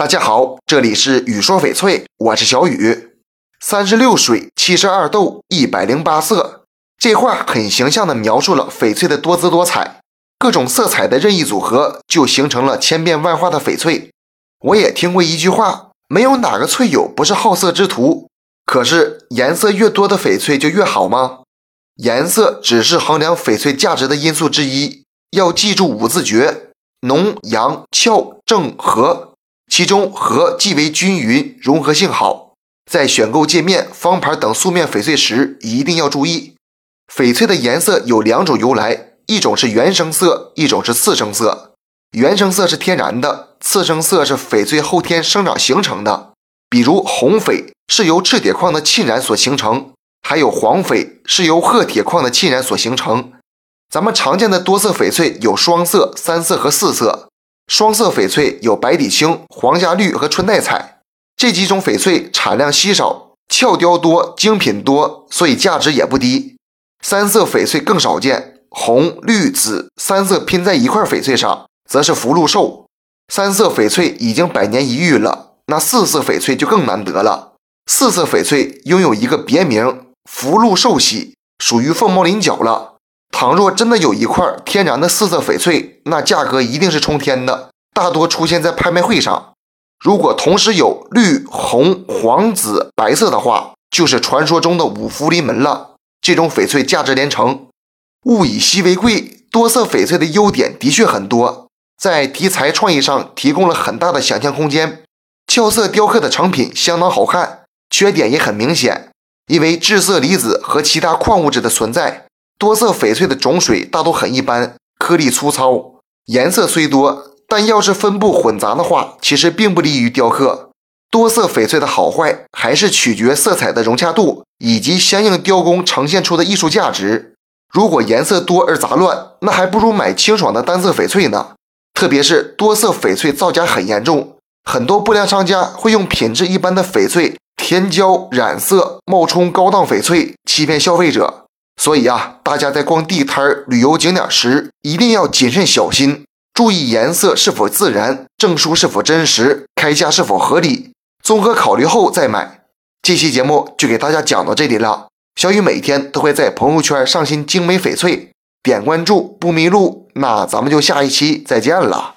大家好，这里是雨说翡翠，我是小雨。三十六水，七十二豆，一百零八色，这话很形象地描述了翡翠的多姿多彩，各种色彩的任意组合就形成了千变万化的翡翠。我也听过一句话，没有哪个翠友不是好色之徒。可是颜色越多的翡翠就越好吗？颜色只是衡量翡翠价值的因素之一，要记住五字诀：浓、阳、俏、正、和。其中和既为均匀，融合性好。在选购界面、方牌等素面翡翠时，一定要注意。翡翠的颜色有两种由来，一种是原生色，一种是次生色。原生色是天然的，次生色是翡翠后天生长形成的。比如红翡是由赤铁矿的沁染所形成，还有黄翡是由褐铁矿的沁染所形成。咱们常见的多色翡翠有双色、三色和四色。双色翡翠有白底青、皇家绿和春带彩这几种翡翠产量稀少，俏雕多，精品多，所以价值也不低。三色翡翠更少见，红、绿、紫三色拼在一块翡翠上，则是福禄寿。三色翡翠已经百年一遇了，那四色翡翠就更难得了。四色翡翠拥有一个别名“福禄寿喜”，属于凤毛麟角了。倘若真的有一块天然的四色翡翠，那价格一定是冲天的，大多出现在拍卖会上。如果同时有绿、红、黄、紫、白色的话，就是传说中的五福临门了。这种翡翠价值连城。物以稀为贵，多色翡翠的优点的确很多，在题材创意上提供了很大的想象空间。俏色雕刻的成品相当好看，缺点也很明显，因为致色离子和其他矿物质的存在。多色翡翠的种水大都很一般，颗粒粗糙，颜色虽多，但要是分布混杂的话，其实并不利于雕刻。多色翡翠的好坏还是取决色彩的融洽度以及相应雕工呈现出的艺术价值。如果颜色多而杂乱，那还不如买清爽的单色翡翠呢。特别是多色翡翠造假很严重，很多不良商家会用品质一般的翡翠填胶染色，冒充高档翡翠，欺骗消费者。所以啊，大家在逛地摊儿、旅游景点时，一定要谨慎小心，注意颜色是否自然，证书是否真实，开价是否合理，综合考虑后再买。这期节目就给大家讲到这里了。小雨每天都会在朋友圈上新精美翡翠，点关注不迷路。那咱们就下一期再见了。